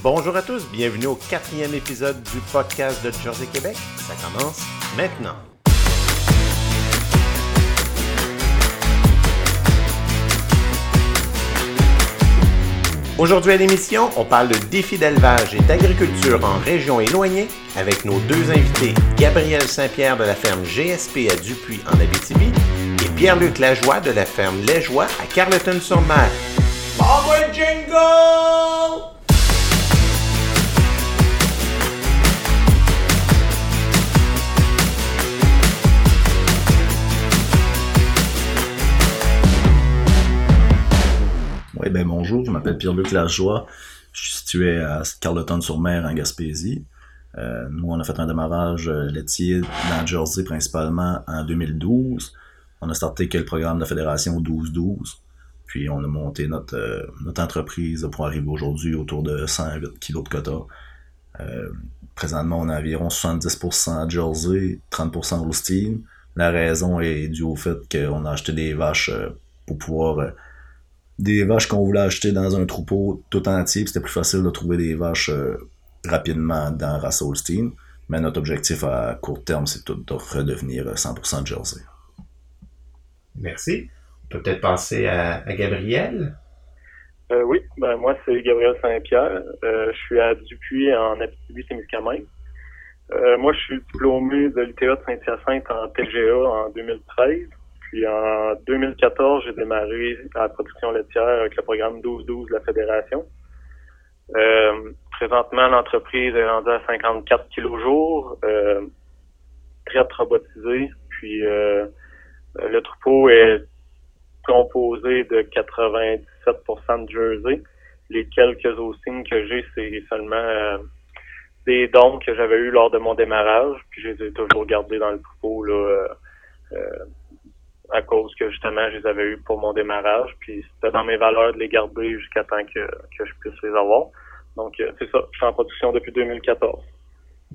Bonjour à tous, bienvenue au quatrième épisode du podcast de Jersey Québec. Ça commence maintenant. Aujourd'hui à l'émission, on parle de défis d'élevage et d'agriculture en région éloignée avec nos deux invités, Gabriel Saint-Pierre de la ferme GSP à Dupuis en Abitibi et Pierre-Luc Lajoie de la ferme Lajoie à Carleton-sur-Mer. Oui, ben bonjour, je m'appelle Pierre-Luc Lajoie. Je suis situé à Carleton-sur-Mer, en Gaspésie. Euh, nous, on a fait un démarrage euh, laitier dans Jersey principalement en 2012. On a starté que le programme de la fédération 12-12. Puis on a monté notre, euh, notre entreprise pour arriver aujourd'hui autour de 108 kg de quota. Présentement, on a environ 70% à Jersey, 30% Holstein. La raison est due au fait qu'on a acheté des vaches pour pouvoir des vaches qu'on voulait acheter dans un troupeau tout entier, puis c'était plus facile de trouver des vaches euh, rapidement dans race Holstein. Mais notre objectif à court terme, c'est tout de redevenir euh, 100% Jersey. Merci. On peut peut-être passer à, à Gabriel? Euh, oui, ben moi c'est Gabriel Saint-Pierre. Euh, je suis à Dupuis en Abitibi-Témiscamingue. Euh, moi je suis diplômé de l'ITA de Saint-Hyacinthe en TGA en 2013. Puis en 2014, j'ai démarré la production laitière avec le programme 12-12 de la Fédération. Euh, présentement, l'entreprise est rendue à 54 kilos jour, euh, traite robotisée. Puis euh, le troupeau est composé de 97% de Jersey. Les quelques Austin que j'ai, c'est seulement euh, des dons que j'avais eu lors de mon démarrage. Puis je les ai toujours gardés dans le troupeau là, euh, euh, à cause que justement je les avais eu pour mon démarrage. Puis c'était dans mes valeurs de les garder jusqu'à temps que, que je puisse les avoir. Donc euh, c'est ça, je suis en production depuis 2014.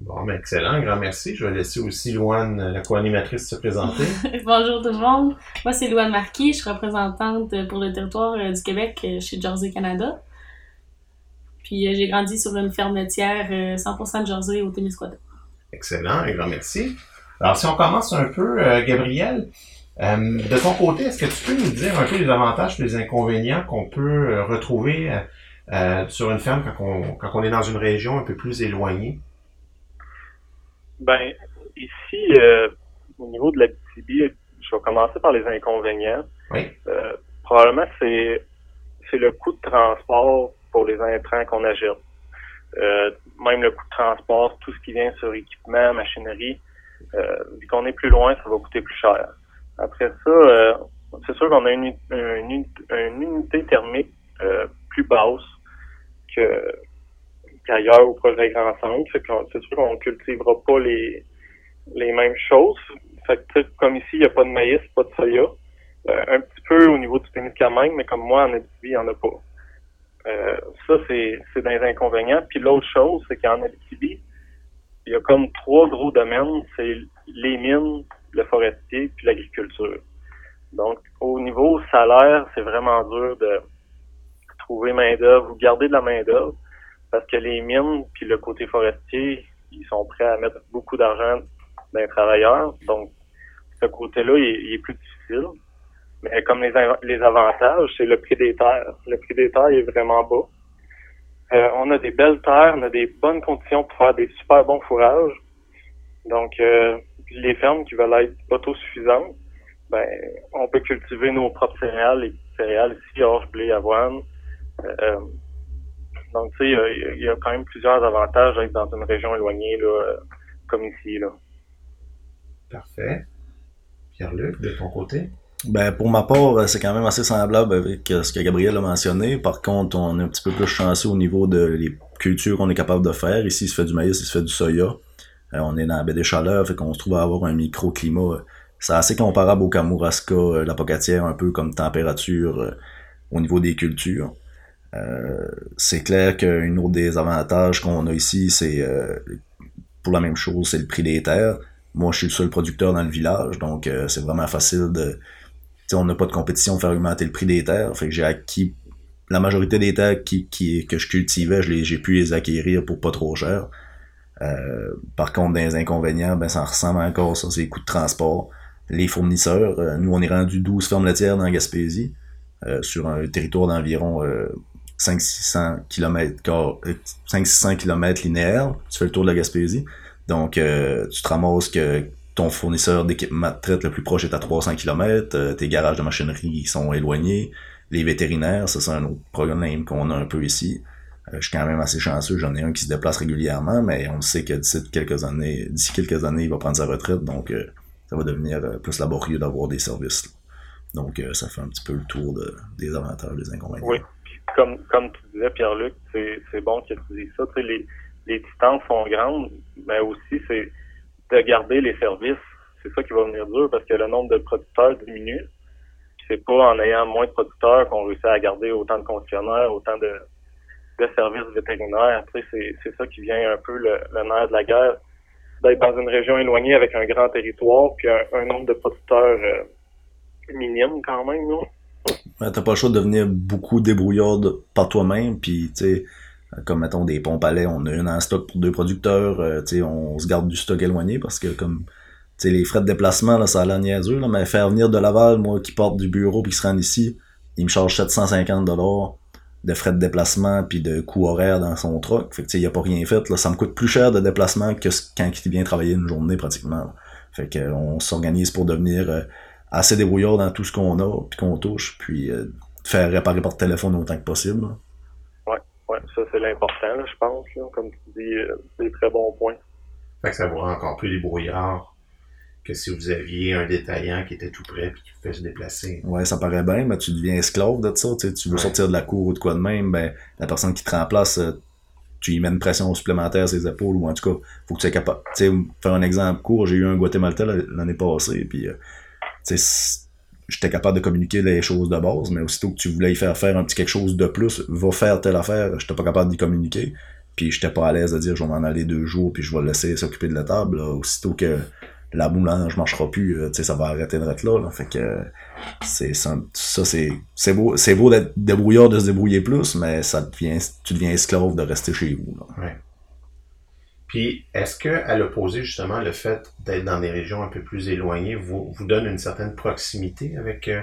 Bon, ben excellent, un grand merci. Je vais laisser aussi Loane, la co-animatrice, se présenter. Bonjour tout le monde. Moi, c'est Louane Marquis. Je suis représentante pour le territoire euh, du Québec euh, chez Jersey Canada. Puis euh, j'ai grandi sur une ferme laitière euh, 100% de Jersey au Témiscouata. Excellent, un grand merci. Alors, si on commence un peu, euh, Gabriel, euh, de ton côté, est-ce que tu peux nous dire un peu les avantages et les inconvénients qu'on peut euh, retrouver euh, sur une ferme quand on, quand on est dans une région un peu plus éloignée? Ben, ici, euh, au niveau de la BTB, je vais commencer par les inconvénients. Oui. Probablement, c'est c'est le coût de transport pour les intrants qu'on achète. Euh, même le coût de transport, tout ce qui vient sur équipement, machinerie, vu qu'on est plus loin, ça va coûter plus cher. Après ça, euh, c'est sûr qu'on a une, une, une- unité thermique euh, plus basse que qu'ailleurs au projet Grand Centre. C'est sûr qu'on cultivera pas les, les mêmes choses. Fait que, comme ici, il n'y a pas de maïs, pas de soya. Euh, un petit peu au niveau du Témiscamingue, mais comme moi, en Abitibi, il n'y en a pas. Euh, ça, c'est c'est des inconvénients. Puis l'autre chose, c'est qu'en Abitibi, il y a comme trois gros domaines. C'est les mines, le forestier, puis l'agriculture. Donc, au niveau salaire, c'est vraiment dur de trouver main-d'œuvre ou garder de la main-d'œuvre parce que les mines puis le côté forestier, ils sont prêts à mettre beaucoup d'argent dans les travailleurs. Donc, ce côté-là, il, est- plus difficile. Mais comme les, les avantages, c'est le prix des terres. Le prix des terres est vraiment bas. Euh, on a des belles terres, on a des bonnes conditions pour faire des super bons fourrages. Donc, euh, les fermes qui veulent être autosuffisantes, ben, on peut cultiver nos propres céréales, les céréales ici, orge, blé, avoine. Euh, donc, tu sais, il y a- il y, a quand même plusieurs avantages d'être dans une région éloignée, là, euh, comme ici, là. Parfait. Pierre-Luc, de ton côté? Ben, pour ma part, euh, c'est quand même assez semblable avec euh, ce que Gabriel a mentionné. Par contre, on est un petit peu plus chanceux au niveau de les cultures qu'on est capable de faire. Ici, il se fait du maïs, il se fait du soya. Euh, on est dans la baie des Chaleurs, fait qu'on se trouve à avoir un microclimat. euh, C'est assez comparable au Kamouraska, euh, la Pocatière, un peu comme température au niveau des cultures. C'est clair qu'un autre des avantages qu'on a ici, c'est pour la même chose, c'est le prix des terres. Moi, je suis le seul producteur dans le village, donc c'est vraiment facile de, on n'a pas de compétition pour faire augmenter le prix des terres. Fait j'ai acquis la majorité des terres que je cultivais, j'ai pu les acquérir pour pas trop cher. Euh, par contre, les inconvénients, ben, ça ressemble encore ça, c'est les coûts de transport. Les fournisseurs, euh, nous, on est rendu 12 fermes laitières dans Gaspésie, euh, sur un territoire d'environ 500-600 km, 500 km linéaires. Tu fais le tour de la Gaspésie. Donc, tu te ramasses que ton fournisseur d'équipement de traite le plus proche est à 300 km, tes garages de machinerie sont éloignés, les vétérinaires, ça c'est un autre problème qu'on a un peu ici. Euh, je suis quand même assez chanceux, j'en ai un qui se déplace régulièrement, mais on sait que d'ici quelques années, d'ici quelques années, il va prendre sa retraite, donc euh, ça va devenir euh, plus laborieux d'avoir des services. Donc ça fait un petit peu le tour de, des avantages, des inconvénients. Oui, comme, comme tu disais, Pierre-Luc, c'est bon que tu dises ça. les, les distances sont grandes, mais aussi c'est de garder les services. C'est ça qui va venir dur parce que le nombre de producteurs diminue. C'est pas en ayant moins de producteurs qu'on réussit à garder autant de concessionnaires, autant de, de services vétérinaires. Après, c'est ça qui vient un peu le, le nerf de la guerre, d'être dans une région éloignée avec un grand territoire, puis un, nombre de producteurs euh, minime quand même. Non? t'as pas le choix de devenir beaucoup débrouillard par toi-même, puis tu sais, comme mettons des pompes à lait, on a une en stock pour deux producteurs, euh, tu sais, on se garde du stock éloigné parce que comme tu sais, les frais de déplacement, là, ça a l'air niaiseux, mais faire venir de Laval, moi qui porte du bureau puis qui se rend ici, il me charge 750 dollars de frais de déplacement puis de coûts horaires dans son truck. Fait que tu il a pas rien fait. Là. Ça me coûte plus cher de déplacement que quand il vient travailler une journée pratiquement. Fait que on s'organise pour devenir euh, assez débrouillard dans tout ce qu'on a puis qu'on touche, puis euh, faire réparer par téléphone autant que possible. Ouais, ouais, ça c'est l'important, je pense. Comme tu dis, euh, c'est des très bons points. Fait que ça vous rend encore plus débrouillard que si vous aviez un détaillant qui était tout prêt et qui pouvait se déplacer. Ouais, ça paraît bien, mais tu deviens esclave de ça. Tu veux sortir de la cour ou de quoi de même, ben, la personne qui te remplace, euh, tu y mets une pression supplémentaire sur ses épaules, ou en tout cas, faut que tu sois capable. Tu sais, faire un exemple court, j'ai eu un Guatémaltais l'année passée, puis, euh, tu sais, j'étais capable de communiquer les choses de base, mais aussitôt que tu voulais y faire faire un petit quelque chose de plus, va faire telle affaire, j'étais pas capable d'y communiquer, puis j'étais pas à l'aise de dire je vais m'en aller deux jours, puis je vais le laisser s'occuper de la table, aussitôt que la boulange marchera plus, euh, tu sais, ça va arrêter de être là, là. Fait que c'est ça, c'est c'est beau, c'est beau d'être débrouillard de se débrouiller plus, mais ça devient, tu deviens esclave de rester chez vous. Là. Ouais. Puis, est-ce que, à l'opposé, justement, le fait d'être dans des régions un peu plus éloignées vous, vous donne une certaine proximité avec, euh,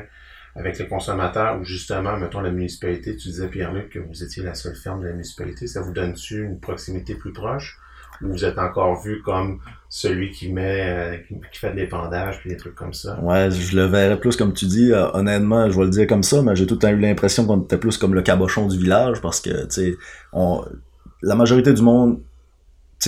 avec les consommateurs ou justement, mettons, la municipalité, tu disais, Pierre-Luc, que vous étiez la seule ferme de la municipalité, ça vous donne-tu une proximité plus proche? vous êtes encore vu comme celui qui met euh, qui, fait de l'épandage puis des trucs comme ça. Ouais, je le verrais plus comme tu dis. Euh, honnêtement, je vais le dire comme ça, mais j'ai tout le temps eu l'impression qu'on était plus comme le cabochon du village parce que tu sais, on la majorité du monde,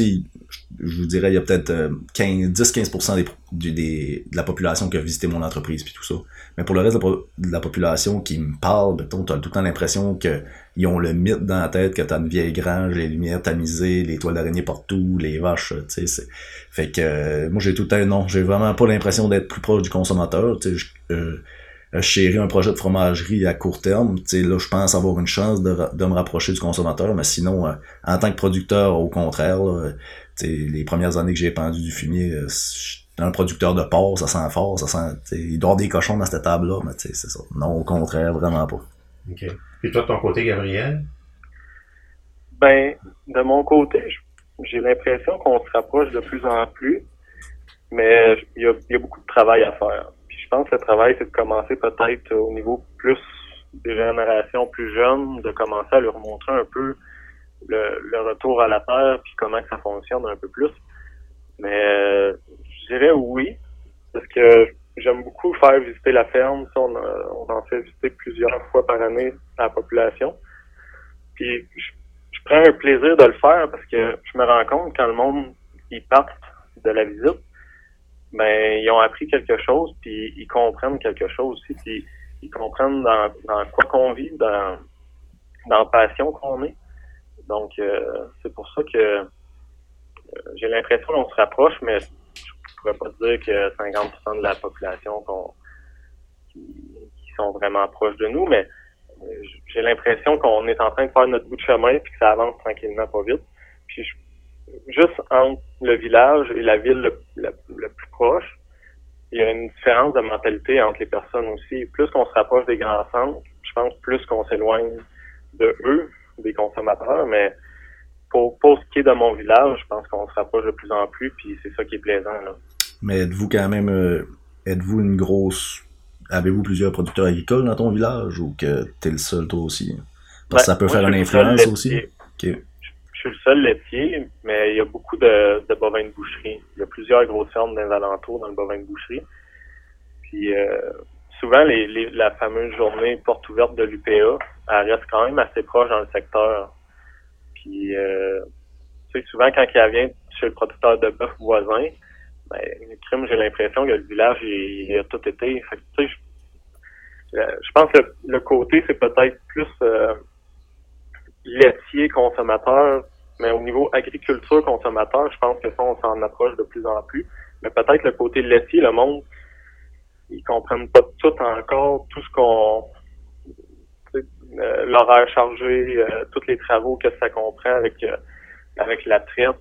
je vous dirais, il y a peut-être 10-15% des, des, de la population qui a visité mon entreprise puis tout ça. Mais pour le reste de la, population qui me parle, tu as tout le temps l'impression qu'ils ont le mythe dans la tête que t'as une vieille grange, les lumières tamisées, les toiles d'araignée partout, les vaches, tu sais. Fait que euh, moi j'ai tout le temps, non, j'ai vraiment pas l'impression d'être plus proche du consommateur. Tu euh, je chéris un projet de fromagerie à court terme. Tu sais, là, je pense avoir une chance de, de me rapprocher du consommateur, mais sinon, euh, en tant que producteur, au contraire, tu sais, les premières années que j'ai pendu du fumier, un producteur de porc, ça sent fort, ça sent. Il doit y avoir des cochons dans cette table-là, mais c'est ça. Non, au contraire, vraiment pas. OK. Et toi, de ton côté, Gabriel? Ben, de mon côté, j'ai l'impression qu'on se rapproche de plus en plus, mais il y a, y a, beaucoup de travail à faire. Je le travail, c'est de commencer peut-être au niveau plus des générations plus jeunes, de commencer à leur montrer un peu le, le retour à la terre, puis comment ça fonctionne un peu plus. Mais je dirais oui, parce que j'aime beaucoup faire visiter la ferme. On, on, en fait visiter plusieurs fois par année à la population. Puis je, prends un plaisir de le faire parce que je me rends compte quand le monde ils partent de la visite, ben ils ont appris quelque chose, puis ils comprennent quelque chose aussi, puis ils comprennent dans, dans quoi qu'on vit, dans, dans la passion qu'on est. Donc euh, c'est pour ça que euh, j'ai l'impression qu'on se rapproche, mais pourrais pas dire que 50% de la population qui, sont vraiment proches de nous, mais euh, j'ai l'impression qu'on est en train de faire notre bout de chemin et que ça avance tranquillement, pas vite. Puis juste entre le village et la ville le, plus proche, il y a une différence de mentalité entre les personnes aussi. Plus qu'on se rapproche des grands centres, je pense plus qu'on s'éloigne de eux, des consommateurs, mais pour, pour ce qui est de mon village, je pense qu'on se rapproche de plus en plus, puis c'est ça qui est plaisant. Là. Mais êtes-vous quand même, euh, êtes-vous une grosse, avez-vous plusieurs producteurs agricoles dans ton village ou que t'es le seul toi aussi? Parce que ça peut Ben, moi, faire une influence aussi. Le seul laitier, mais il y a beaucoup de, bovins de boucherie. Il y a plusieurs grosses fermes dans les alentours dans le bovin de boucherie. Puis euh, souvent, les, la fameuse journée porte ouverte de l'UPA, elle reste quand même assez proche dans le secteur. Puis euh, tu sais, souvent quand elle vient chez le producteur de bœuf voisin, ben, le crime, j'ai l'impression que le village il, il a tout été. Fait que, tu sais, je, euh, je pense que le, le côté, c'est peut-être plus euh, laitier consommateur, mais au niveau agriculture consommateur, je pense que ça, on s'en approche de plus en plus. Mais peut-être le côté laitier, le monde, ils comprennent pas tout encore, tout ce qu'on euh, l'horaire chargé, euh, tous les travaux que ça comprend avec euh, avec la traite,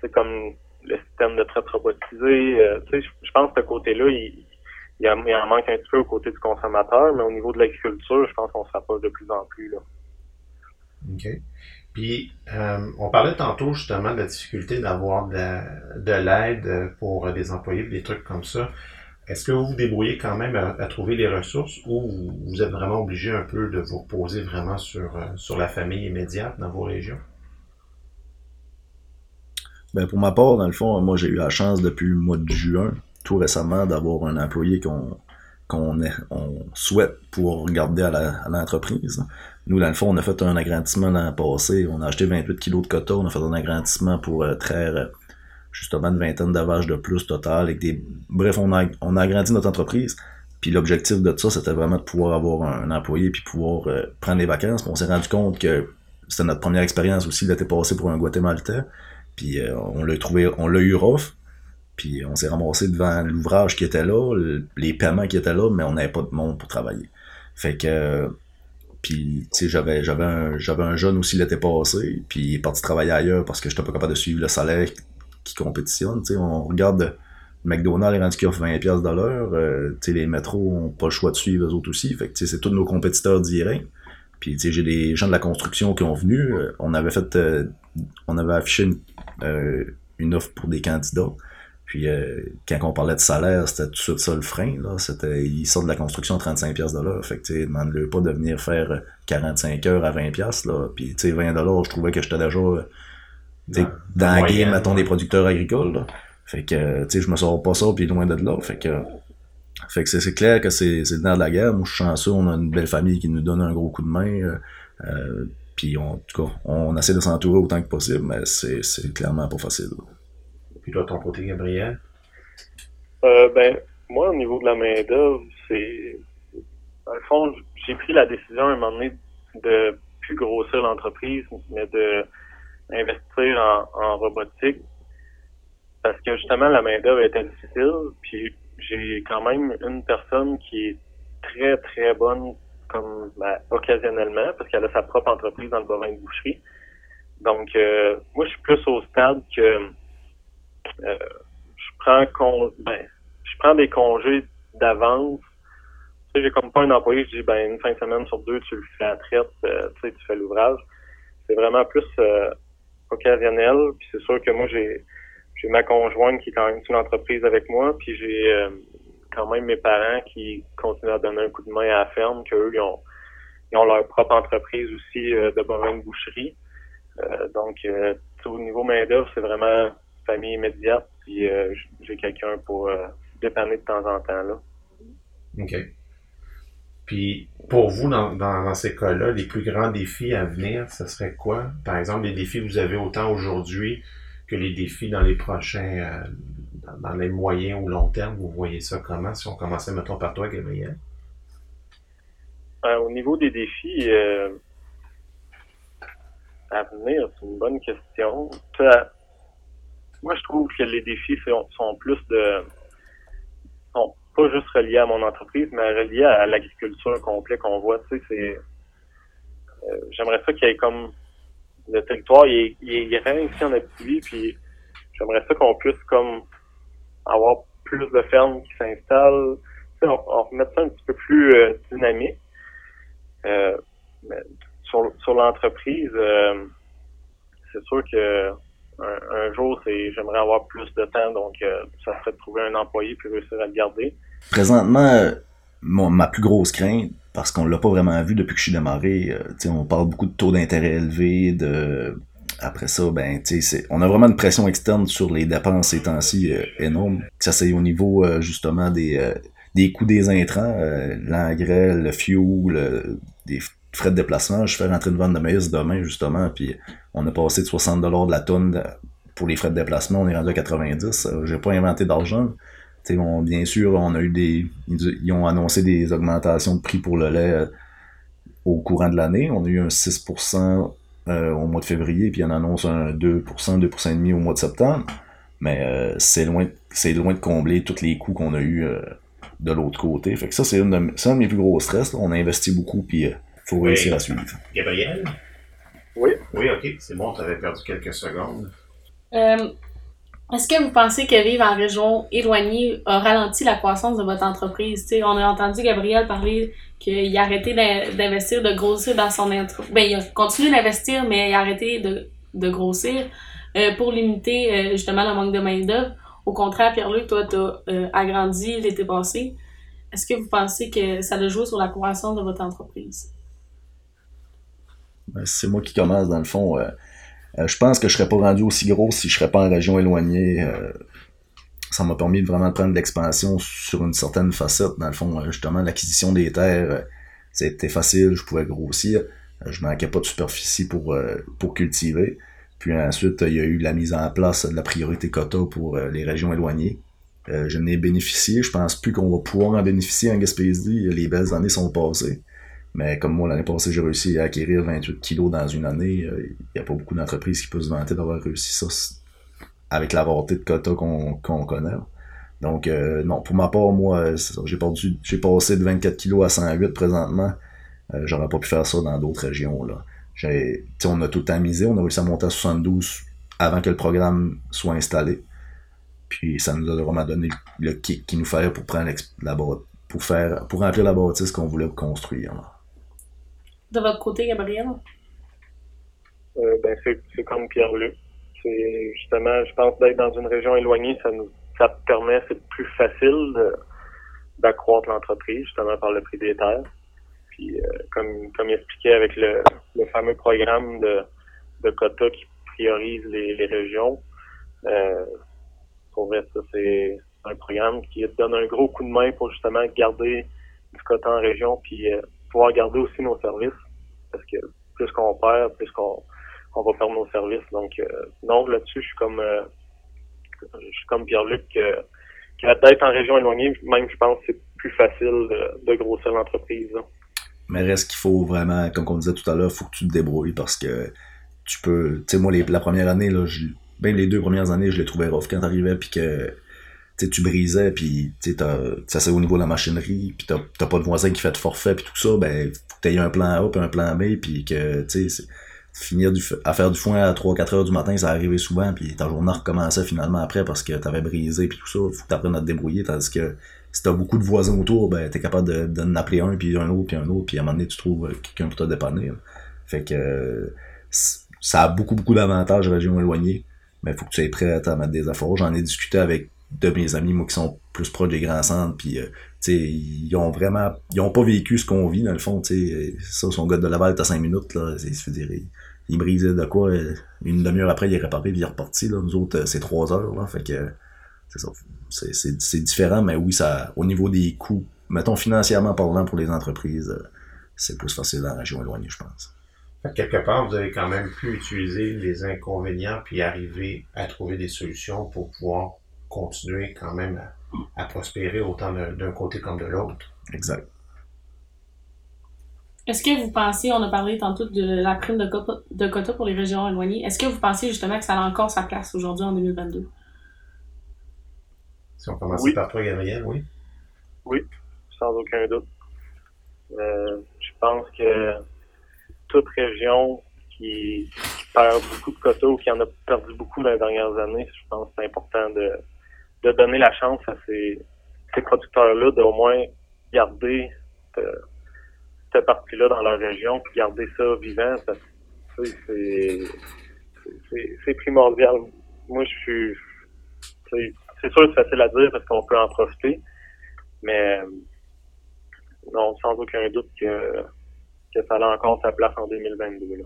c'est comme le système de traite robotisé. je pense que ce côté-là, il, il en manque un petit peu au côté du consommateur, mais au niveau de l'agriculture, je pense qu'on se rapproche de plus en plus. Là. OK. Puis, euh, on parlait tantôt justement de la difficulté d'avoir de la- de l'aide pour des employés, des trucs comme ça. Est-ce que vous vous débrouillez quand même à, trouver les ressources ou vous, êtes vraiment obligé un peu de vous reposer vraiment sur, euh, la famille immédiate dans vos régions? Ben pour ma part, dans le fond, moi j'ai eu la chance depuis le mois de juin, tout récemment, d'avoir un employé qu'on souhaite pouvoir garder à l'entreprise. Nous, dans le fond, on a fait un agrandissement l'an passé. On a acheté 28 kilos de coton. On a fait un agrandissement pour euh, traire euh, justement une vingtaine de vaches de plus total. Bref, on a, agrandi notre entreprise. Puis l'objectif de ça, c'était vraiment de pouvoir avoir un, employé puis pouvoir euh, prendre les vacances. Puis on s'est rendu compte que c'était notre première expérience aussi l'été passé pour un Guatémaltais. Puis on l'a trouvé, on l'a eu rough. Puis on s'est ramassé devant l'ouvrage qui était là, le- les paiements qui étaient là, mais on n'avait pas de monde pour travailler. Fait que puis j'avais j'avais un j'avais un jeune aussi l'été passé, puis il est parti travailler ailleurs parce que j'étais pas capable de suivre le salaire qui compétitionne, on regarde McDonald's est rendu qui offre 20 pièces de l'heure, euh, les métros ont pas le choix de suivre eux autres aussi, fait que c'est tous nos compétiteurs directs. Puis j'ai des gens de la construction qui ont venu, euh, on avait fait euh, on avait affiché une offre pour des candidats. Puis euh, quand on parlait de salaire, c'était tout de suite ça le frein. Là. C'était, ils sortent de la construction à 35$ piastres de l'heure. Fait que tu sais, demande-le pas de venir faire euh, 45 heures à 20$. piastres, Là. Puis tu sais, 20$, je trouvais que j'étais déjà euh, tu sais, Dans- dans la game, mettons, des producteurs agricoles. Là. Fait que euh, tu sais, je me sors pas ça, puis loin de là. Fait que, fait que c'est, c'est clair que c'est, c'est le nerf de la guerre. Moi, je suis chanceux, on a une belle famille qui nous donne un gros coup de main. euh, euh, puis on, en tout cas, on essaie de s'entourer autant que possible, mais c'est, c'est clairement pas facile. là. Puis toi, ton côté, Gabriel? Euh, ben, moi, au niveau de la main-d'œuvre, c'est. Dans le fond, j'ai pris la décision à un moment donné de plus grossir l'entreprise, mais de investir en, en robotique. Parce que justement, la main-d'œuvre était difficile. Puis j'ai quand même une personne qui est très, très bonne comme ben, occasionnellement, parce qu'elle a sa propre entreprise dans le bovin de boucherie. Donc, euh, moi, je suis plus au stade que euh, je prends con, ben, je prends des congés d'avance. Tu sais, j'ai comme pas un employé, je dis ben une fin de semaine sur deux, tu le fais à traite, euh, tu sais, tu fais l'ouvrage. C'est vraiment plus euh, occasionnel. Puis c'est sûr que moi j'ai j'ai ma conjointe qui est quand même sur l'entreprise avec moi, puis j'ai euh, quand même mes parents qui continuent à donner un coup de main à la ferme, qu'eux ils ont ils ont leur propre entreprise aussi euh, de bovin de boucherie. Euh, donc euh, au niveau main d'œuvre, c'est vraiment famille immédiate, puis euh, j'ai quelqu'un pour euh, dépanner de temps en temps là. OK. Puis, pour vous, dans, dans, dans ces cas-là, les plus grands défis à venir, ce serait quoi? Par exemple, les défis que vous avez autant aujourd'hui que les défis dans les prochains, euh, dans, dans les moyens ou long terme, vous voyez ça comment? Si on commençait, mettons, par toi, Gabriel. Euh, au niveau des défis à venir, c'est une bonne question. Ça- moi, je trouve que les défis sont, plus de sont pas juste reliés à mon entreprise, mais reliés à l'agriculture complète qu'on voit. Tu sais, euh, j'aimerais ça qu'il y ait comme le territoire, il est, il est grand ici en Abitibi, puis j'aimerais ça qu'on puisse comme avoir plus de fermes qui s'installent. Tu sais, on, on remet ça un petit peu plus euh, dynamique. Euh, mais sur, sur l'entreprise, euh, c'est sûr que un, jour, c'est j'aimerais avoir plus de temps, donc euh, ça serait de trouver un employé puis réussir à le garder. Présentement, ma plus grosse crainte, parce qu'on l'a pas vraiment vu depuis que je suis démarré, euh, on parle beaucoup de taux d'intérêt élevés, de après ça, ben, on a vraiment une pression externe sur les dépenses ces temps-ci euh, énormes. Ça, c'est au niveau euh, justement des, euh, des coûts des intrants, l'engrais, le fuel, des frais de déplacement. Je fais rentrer une vente de maïs demain, justement, puis on a passé de 60$ de la tonne pour les frais de déplacement, on est rendu à 90. J'ai pas inventé d'argent. Bon, bien sûr, on a eu des. Ils ont annoncé des augmentations de prix pour le lait au courant de l'année. On a eu un 6% euh, au mois de février, puis on annonce un 2%, 2,5% au mois de septembre. Mais euh, c'est loin, de combler tous les coûts qu'on a eu euh, de l'autre côté. Fait que ça, c'est un de mes plus gros stress. On a investi beaucoup, puis il faut réussir à suivre. Gabriel? Oui. Oui, ok, c'est bon, tu avais perdu quelques secondes. Est-ce que vous pensez que vivre en région éloignée a ralenti la croissance de votre entreprise? on a entendu Gabriel parler qu'il a arrêté d'investir, de grossir dans son entreprise. Ben, il a continué d'investir, mais il a arrêté de, grossir euh, pour limiter euh, justement le manque de main-d'œuvre. Au contraire, Pierre-Luc, toi, tu as euh, agrandi l'été passé. Est-ce que vous pensez que ça a joué sur la croissance de votre entreprise? Ben, c'est moi qui commence, dans le fond. Euh, je pense que je serais pas rendu aussi gros si je serais pas en région éloignée. Euh, ça m'a permis de vraiment prendre l'expansion sur une certaine facette. Dans le fond, euh, justement, l'acquisition des terres, c'était facile, je pouvais grossir. Je manquais pas de superficie pour, pour cultiver. Puis ensuite, il y a eu la mise en place de la priorité quota pour les régions éloignées. je n'ai bénéficié. Je pense plus qu'on va pouvoir en bénéficier en Gaspésie. Les belles années sont passées. Mais comme moi, l'année passée, j'ai réussi à acquérir 28 kilos dans une année. Il euh, n'y a pas beaucoup d'entreprises qui peuvent se vanter d'avoir réussi ça avec la rareté de quota qu'on connaît. Donc, euh, non, pour ma part, moi, j'ai j'ai passé de 24 kilos à 108 présentement. Euh, j'aurais pas pu faire ça dans d'autres régions. Là. On a tout on a réussi à monter à 72 avant que le programme soit installé. Puis ça nous a vraiment donné le kick qu'il nous fallait pour prendre la pour faire pour remplir la bâtisse qu'on voulait construire. De votre côté, Gabriel? Euh, ben, c'est comme Pierre-Luc. C'est justement, je pense, d'être dans une région éloignée, ça nous ça permet, c'est plus facile d'accroître l'entreprise, justement par le prix des terres. Puis euh, comme, comme il expliquait avec le, le fameux programme de, de quotas qui priorise les, régions, euh, pour vrai, ça c'est un programme qui donne un gros coup de main pour justement garder du quota en région puis pouvoir garder aussi nos services. Parce que plus qu'on perd, plus qu'on on va perdre nos services. Donc, euh, non, là-dessus, je suis comme euh, je suis comme Pierre-Luc que, que d'être en région éloignée, même je pense que c'est plus facile de, grossir l'entreprise. Mais reste qu'il faut vraiment, comme on disait tout à l'heure, faut que tu te débrouilles parce que tu peux. Tu sais, moi, la première année, là, je, ben, les deux premières années, je les trouvais rough quand t'arrivais puis que tu brisais, puis ça c'est au niveau de la machinerie, puis t'as pas de voisin qui fait de forfait, puis tout ça, ben, faut que un plan A, puis un plan B, puis que, tu sais, finir du, à faire du foin à 3-4 heures du matin, ça arrivait souvent, puis ta journée recommençait finalement après parce que t'avais brisé, puis tout ça, faut que t'apprennes à te débrouiller, tandis que si t'as beaucoup de voisins autour, ben, t'es capable de, de appeler un, puis un autre, puis un autre, puis à un moment donné, tu trouves quelqu'un pour te dépanner. Fait que, ça a beaucoup, beaucoup d'avantages, région éloignée, mais faut que tu sois prêt à mettre des efforts. J'en ai discuté avec de mes amis, moi, qui sont plus proches des grands centres, puis, euh, ils ont vraiment, ils ont pas vécu ce qu'on vit, dans le fond, tu sais, ça, son gars de Laval, t'as 5 minutes, là, je dire, il, brisait de quoi, euh, une demi-heure après, il est réparé, puis il est reparti, là, nous autres, euh, c'est 3 heures, là, fait que, c'est ça, c'est, différent, mais oui, ça, au niveau des coûts, mettons, financièrement parlant pour les entreprises, c'est plus facile dans la région éloignée, je pense. Quelque part, vous avez quand même pu utiliser les inconvénients puis arriver à trouver des solutions pour pouvoir continuer quand même à, prospérer autant d'un côté comme de l'autre. Exact. Est-ce que vous pensez, on a parlé tantôt de la prime de quota, de quota pour les régions éloignées, est-ce que vous pensez justement que ça a encore sa place aujourd'hui en 2022? Si on commence par toi, Gabriel, oui. Oui, sans aucun doute. Euh, je pense que toute région qui, perd beaucoup de quotas ou qui en a perdu beaucoup dans les dernières années, je pense que c'est important de, de donner la chance à ces, ces producteurs-là d'au moins garder cette, partie-là dans leur région, puis garder ça vivant, c'est c'est primordial. Moi, je suis... C'est sûr que c'est facile à dire parce qu'on peut en profiter, mais non, sans aucun doute que, que ça a encore sa place en 2022. Là.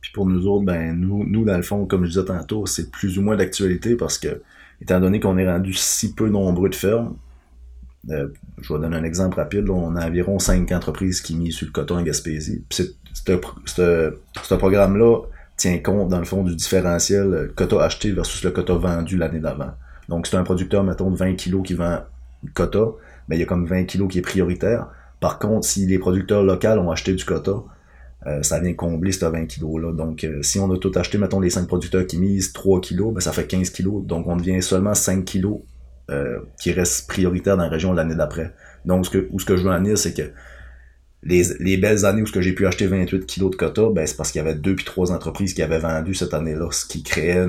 Puis pour nous autres, ben nous, nous, dans le fond, comme je disais tantôt, c'est plus ou moins d'actualité parce que, étant donné qu'on est rendu si peu nombreux de fermes, euh, je vais donner un exemple rapide. on a environ cinq entreprises qui misent sur le coton en Gaspésie. Ce programme-là tient compte, dans le fond, du différentiel euh, quota acheté versus le quota vendu l'année d'avant. Donc, c'est un producteur, mettons, de 20 kg qui vend quota, mais il y a comme 20 kg qui est prioritaire. Par contre, si les producteurs locaux ont acheté du quota, euh, ça vient combler ce 20 kg-là. Donc, si on a tout acheté, mettons, les 5 producteurs qui misent 3 kg, ben, ça fait 15 kg. Donc, on devient seulement 5 kg euh, qui reste prioritaire dans la région l'année d'après. Donc, ce que, où ce que je veux en dire, c'est que les, les, belles années où j'ai pu acheter 28 kilos de quota, ben, c'est parce qu'il y avait deux puis trois entreprises qui avaient vendu cette année-là, ce qui créait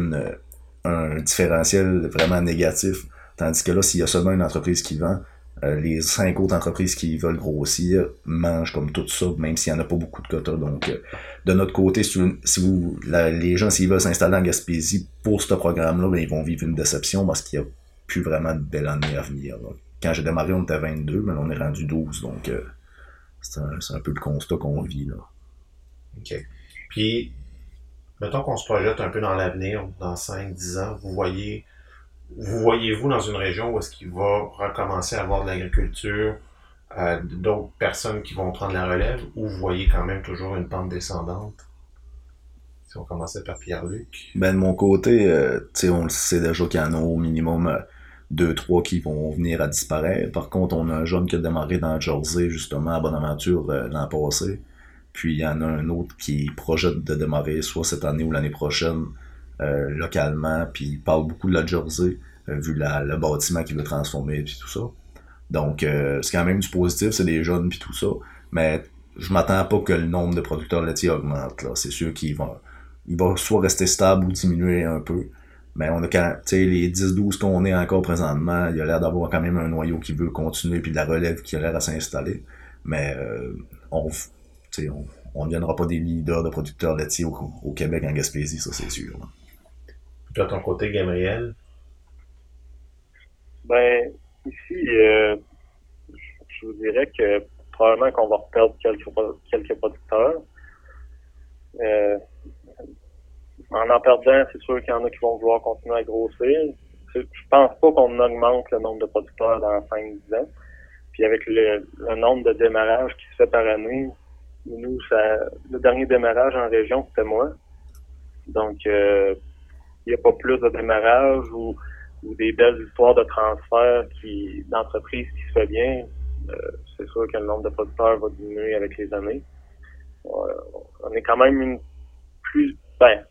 un différentiel vraiment négatif. Tandis que là, s'il y a seulement une entreprise qui vend, euh, les cinq autres entreprises qui veulent grossir mangent comme tout ça, même s'il n'y en a pas beaucoup de quotas. Donc, euh, de notre côté, si vous, les gens, s'ils veulent s'installer en Gaspésie pour ce programme-là, ben, ils vont vivre une déception parce qu'il y a plus vraiment de belle année à venir. Quand j'ai démarré, on était à 22, mais on est rendu 12, donc euh, c'est un, peu le constat qu'on vit. Là. OK. Puis, mettons qu'on se projette un peu dans l'avenir, dans 5-10 ans, vous voyez, vous voyez-vous dans une région où est-ce qu'il va recommencer à avoir de l'agriculture, euh, d'autres personnes qui vont prendre la relève, ou vous voyez quand même toujours une pente descendante? Si on commençait par Pierre-Luc. Ben, de mon côté, euh, on le sait déjà qu'il y en a au minimum deux, trois qui vont venir à disparaître. Par contre, on a un jeune qui a démarré dans Jersey, justement, à Bonaventure euh, l'an passé. Puis il y en a un autre qui projette de démarrer soit cette année ou l'année prochaine euh, localement. Puis il parle beaucoup de la Jersey, euh, vu le bâtiment qu'il veut transformer puis tout ça. Donc c'est quand même du positif, c'est des jeunes puis tout ça. Mais je m'attends pas que le nombre de producteurs laitiers augmente. C'est sûr qu'il va, il va soit rester stable ou diminuer un peu. Mais on a quand les 10-12 qu'on est encore présentement, il y a l'air d'avoir quand même un noyau qui veut continuer, puis de la relève qui a l'air à s'installer. Mais euh, on on ne viendra pas des leaders de producteurs laitiers au, Québec en Gaspésie, ça c'est sûr. De ton côté, Gabriel? Ben, ici, euh, je vous dirais que probablement qu'on va perdre quelques, quelques producteurs. Euh, en en perdant, c'est sûr qu'il y en a qui vont vouloir continuer à grossir. Je pense pas qu'on augmente le nombre de producteurs dans 5-10 ans. Puis avec le, nombre de démarrages qui se fait par année, nous, ça, le dernier démarrage en région, c'était moi. Donc, euh, n'y a pas plus de démarrage ou, des belles histoires de transfert qui d'entreprise qui se fait bien. Euh, c'est sûr que le nombre de producteurs va diminuer avec les années. on est quand même une plus ben,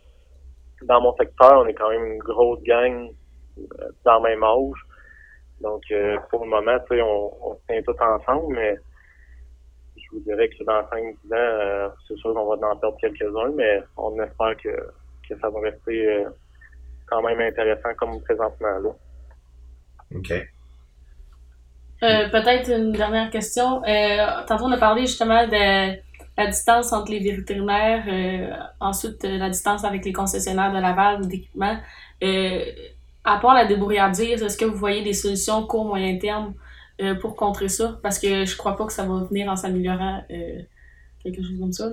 dans mon secteur, on est quand même une grosse gang euh, dans le même âge. Donc, euh, pour le moment, tu sais, on, on se tient tous ensemble, mais je vous dirais que dans 5 ans, euh, c'est sûr qu'on va en perdre quelques-uns, mais on espère que, que ça va rester quand même intéressant comme présentement là. OK. Peut-être une dernière question. tantôt, on a parlé justement de la distance entre les vétérinaires, euh, ensuite euh, la distance avec les concessionnaires de Laval d'équipement. Euh, à part la débrouillardise, est-ce que vous voyez des solutions court moyen terme pour contrer ça? Parce que je crois pas que ça va venir en s'améliorant quelque chose comme ça.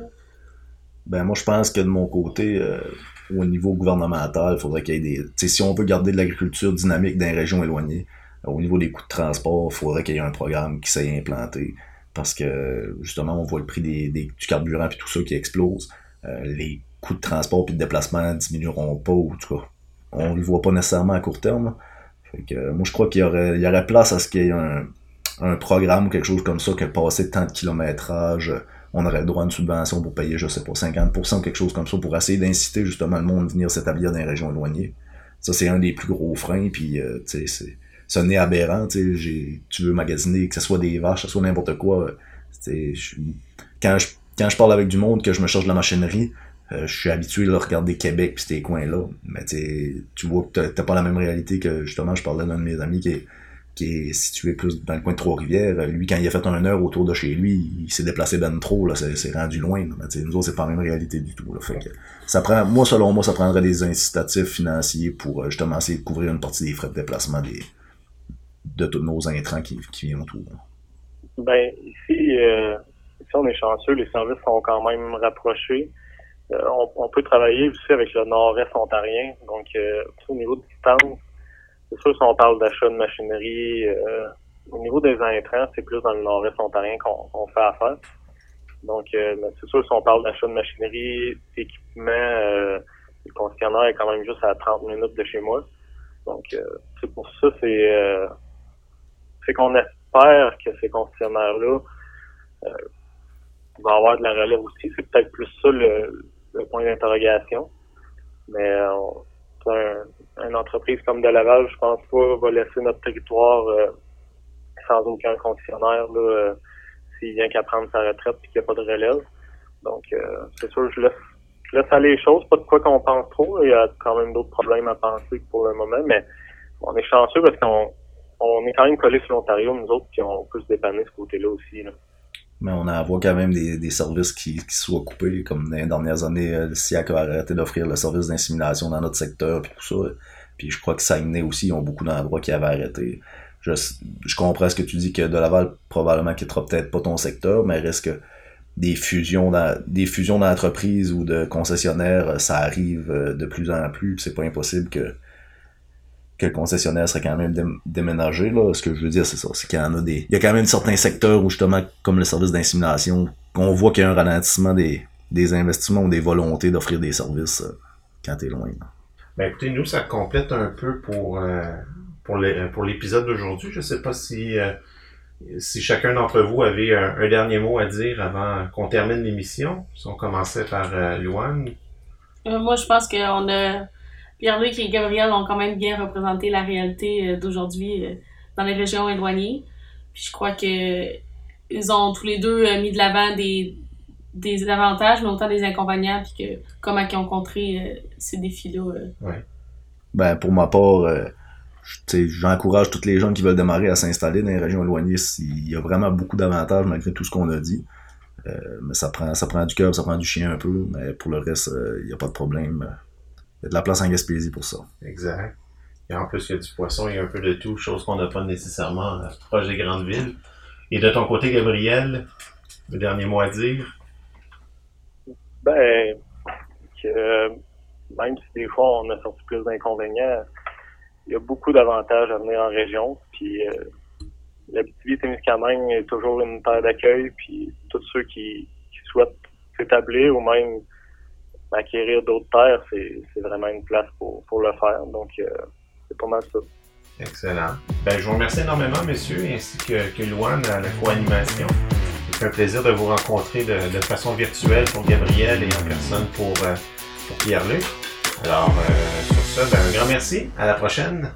Ben moi je pense que de mon côté, au niveau gouvernemental, il faudrait qu'il y ait des. si on veut garder de l'agriculture dynamique dans les régions éloignées, au niveau des coûts de transport, il faudrait qu'il y ait un programme qui s'est implanté parce que justement on voit le prix des, du carburant et tout ça qui explose. Euh, les coûts de transport et de déplacement diminueront pas, ou tout cas, on ne le voit pas nécessairement à court terme. moi je crois qu'il y aurait, il y aurait place à ce qu'il y ait un, programme ou quelque chose comme ça, que passer tant de kilométrage, on aurait droit à une subvention pour payer, je sais pas, 50% ou quelque chose comme ça, pour essayer d'inciter justement le monde à venir s'établir dans les régions éloignées. Ça, c'est un des plus gros freins, puis euh, tu sais, c'est ça n'est aberrant, tu veux magasiner, que ce soit des vaches, que ce soit n'importe quoi. Je, quand, je, quand je parle avec du monde, que je me charge de la machinerie, euh, je suis habitué à regarder Québec pis ces coins-là. Mais tu vois que t'as pas la même réalité que justement, je parlais d'un de mes amis qui est, qui est situé plus dans le coin de Trois-Rivières, lui, quand il a fait un heure autour de chez lui, il s'est déplacé ben trop, là, c'est rendu loin. Là. Mais, nous autres, c'est pas la même réalité du tout. Ça prend, moi, selon moi, ça prendrait des incitatifs financiers pour euh, justement essayer de couvrir une partie des frais de déplacement de tous nos intrants qui, viennent autour. Ben, ici, euh, ici, on est chanceux, les services sont quand même rapprochés. Euh, on, on, peut travailler aussi avec le nord-est ontarien, donc au niveau de distance, c'est sûr si on parle d'achat de machinerie, euh, au niveau des intrants, c'est plus dans le nord-est ontarien qu'on fait affaire. Donc, euh, c'est sûr si on parle d'achat de machinerie, d'équipement, euh, le concessionnaire est quand même juste à 30 minutes de chez moi. Donc, euh, c'est pour ça, c'est euh, c'est qu'on espère que ces concessionnaires-là euh, vont avoir de la relève aussi. C'est peut-être plus ça le, le point d'interrogation. Mais euh, une entreprise comme de Laval, je pense pas, va laisser notre territoire euh, sans aucun concessionnaire là, euh, s'il vient qu'à prendre sa retraite et qu'il n'y a pas de relève. Donc, euh, c'est sûr, je laisse, je laisse aller les choses, pas de quoi qu'on pense trop. Il y a quand même d'autres problèmes à penser pour le moment, mais on est chanceux parce qu'on on est quand même collé sur l'Ontario, nous autres, puis on peut se dépanner ce côté-là aussi. Là. Mais on a voit quand même des, des services qui, qui soient coupés, comme dans les dernières années, le SIAC a arrêté d'offrir le service d'insémination dans notre secteur, puis tout ça. Puis je crois que Saguenay aussi, ils ont beaucoup d'endroits qui avaient arrêté. Je, je comprends ce que tu dis que de Laval probablement quittera peut-être pas ton secteur, mais reste que des fusions des fusions d'entreprises ou de concessionnaires, ça arrive de plus en plus. C'est pas impossible que que le concessionnaire serait quand même déménagé. Là. Ce que je veux dire, c'est ça. C'est qu'il y en a des. Il y a quand même certains secteurs où justement, comme le service d'insémination, qu'on voit qu'il y a un ralentissement des, des investissements ou des volontés d'offrir des services euh, quand t'es loin. Là. Ben écoutez, nous, ça complète un peu pour, euh, pour, l'épisode d'aujourd'hui. Je sais pas si, euh, si chacun d'entre vous avait un, un, dernier mot à dire avant qu'on termine l'émission. Si on commençait par euh, Luan. moi, je pense qu'on a Pierre-Luc et Gabriel ont quand même bien représenté la réalité euh, d'aujourd'hui euh, dans les régions éloignées. Je crois que ils ont tous les deux euh, mis de l'avant des, avantages, mais autant des inconvénients, puis que comment ils ont contré ces défis-là. Ben, pour ma part, j'encourage toutes les gens qui veulent démarrer à s'installer dans les régions éloignées. Il y a vraiment beaucoup d'avantages malgré tout ce qu'on a dit. Mais ça prend, ça prend du cœur, ça prend du chien un peu, mais pour le reste, il n'y a pas de problème. Il y a de la place en Gaspésie pour ça. Exact. Et en plus, il y a du poisson, il y a un peu de tout, chose qu'on n'a pas nécessairement proche des grandes villes. Et de ton côté, Gabriel, le dernier mot à dire? Ben, que même si des fois on a sorti plus d'inconvénients, il y a beaucoup d'avantages à venir en région. Puis euh, l'Abitibi-Témiscamingue est toujours une terre d'accueil. Puis tous ceux qui, qui souhaitent s'établir ou même acquérir d'autres terres, c'est vraiment une place pour, pour le faire. Donc, euh, c'est pas mal ça. Excellent. Ben, je vous remercie énormément, messieurs, ainsi que, que Louane à la co-animation. C'est un plaisir de vous rencontrer de, de, façon virtuelle pour Gabriel et en personne pour, euh, pour Pierre-Luc. Alors, euh, sur ça, ben, un grand merci. À la prochaine.